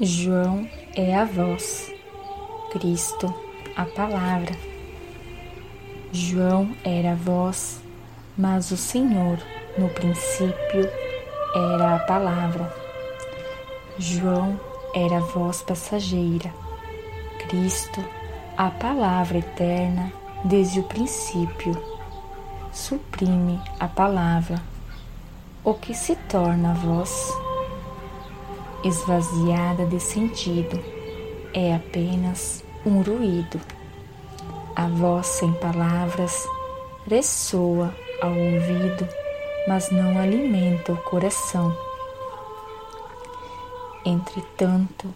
João é a voz, Cristo a palavra. João era a voz, mas o Senhor, no princípio, era a palavra. João era a voz passageira. Cristo, a palavra eterna desde o princípio, suprime a palavra, o que se torna a voz. Esvaziada de sentido, é apenas um ruído. A voz sem palavras ressoa ao ouvido, mas não alimenta o coração. Entretanto,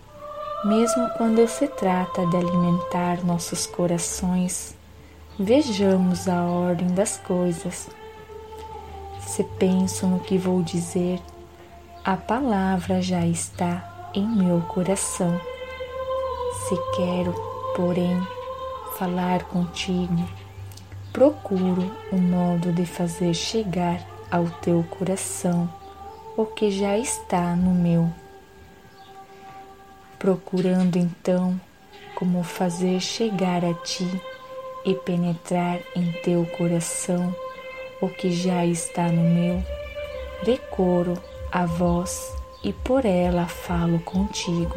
mesmo quando se trata de alimentar nossos corações, vejamos a ordem das coisas. Se penso no que vou dizer, a palavra já está em meu coração. Se quero, porém, falar contigo, procuro um modo de fazer chegar ao teu coração o que já está no meu. Procurando então como fazer chegar a ti e penetrar em teu coração o que já está no meu, recorro a voz e por ela falo contigo.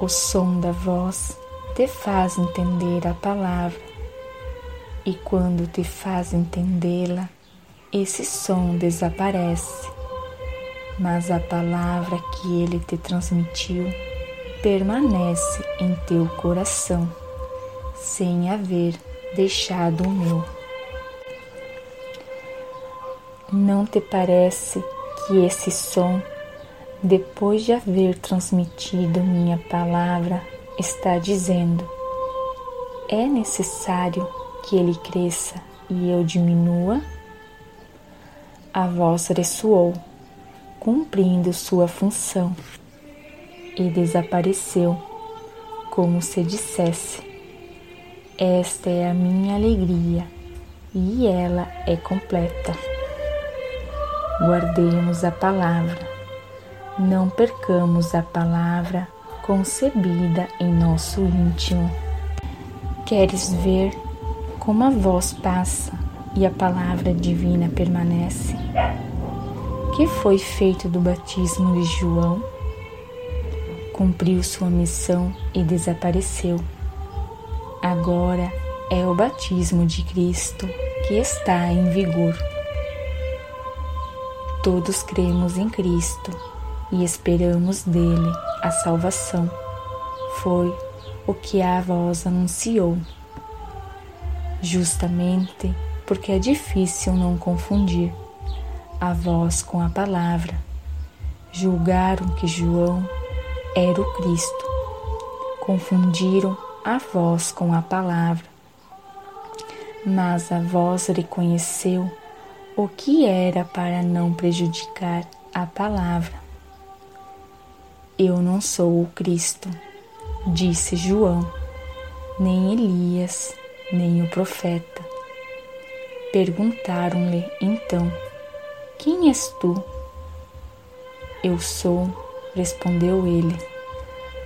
O som da voz te faz entender a palavra, e quando te faz entendê-la, esse som desaparece, mas a palavra que ele te transmitiu permanece em teu coração, sem haver deixado o meu. Não te parece que esse som, depois de haver transmitido minha palavra, está dizendo: é necessário que ele cresça e eu diminua? A voz ressoou, cumprindo sua função, e desapareceu, como se dissesse: Esta é a minha alegria e ela é completa. Guardemos a palavra, não percamos a palavra concebida em nosso íntimo. Queres ver como a voz passa e a palavra divina permanece? Que foi feito do batismo de João? Cumpriu sua missão e desapareceu. Agora é o batismo de Cristo que está em vigor. Todos cremos em Cristo e esperamos dele a salvação. Foi o que a voz anunciou. Justamente porque é difícil não confundir a voz com a palavra. Julgaram que João era o Cristo. Confundiram a voz com a palavra. Mas a voz reconheceu o que era para não prejudicar a palavra. Eu não sou o Cristo, disse João, nem Elias, nem o profeta. Perguntaram-lhe então: Quem és tu? Eu sou, respondeu ele,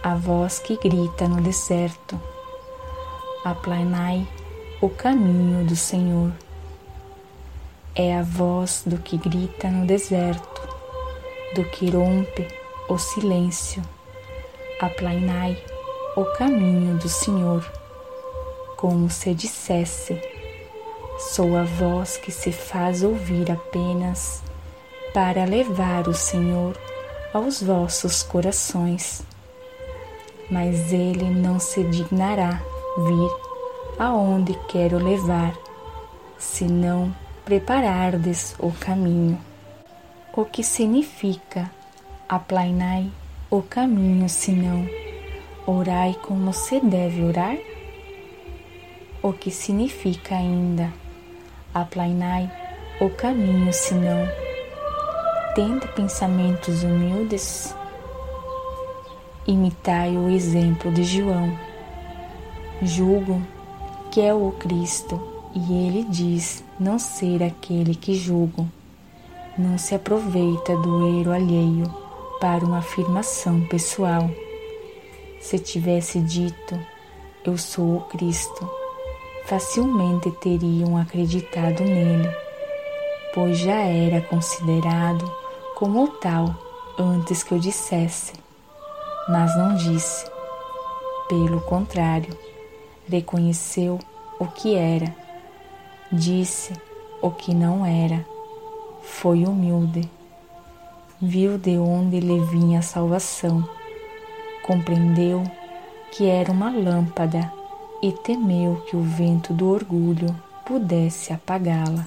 a voz que grita no deserto: Aplanai o caminho do Senhor é a voz do que grita no deserto, do que rompe o silêncio. Aplainai o caminho do Senhor, como se dissesse: Sou a voz que se faz ouvir apenas para levar o Senhor aos vossos corações. Mas ele não se dignará vir aonde quero levar, senão preparardes o caminho, o que significa Aplainai o caminho, senão orai como se deve orar? O que significa ainda? Aplainai o caminho, senão tende pensamentos humildes? Imitai o exemplo de João. Julgo que é o Cristo, e ele diz não ser aquele que julgo. Não se aproveita do erro alheio para uma afirmação pessoal. Se tivesse dito, eu sou o Cristo, facilmente teriam acreditado nele, pois já era considerado como tal antes que eu dissesse mas não disse. Pelo contrário, reconheceu o que era, disse o que não era, foi humilde, viu de onde lhe vinha a salvação, compreendeu que era uma lâmpada e temeu que o vento do orgulho pudesse apagá-la.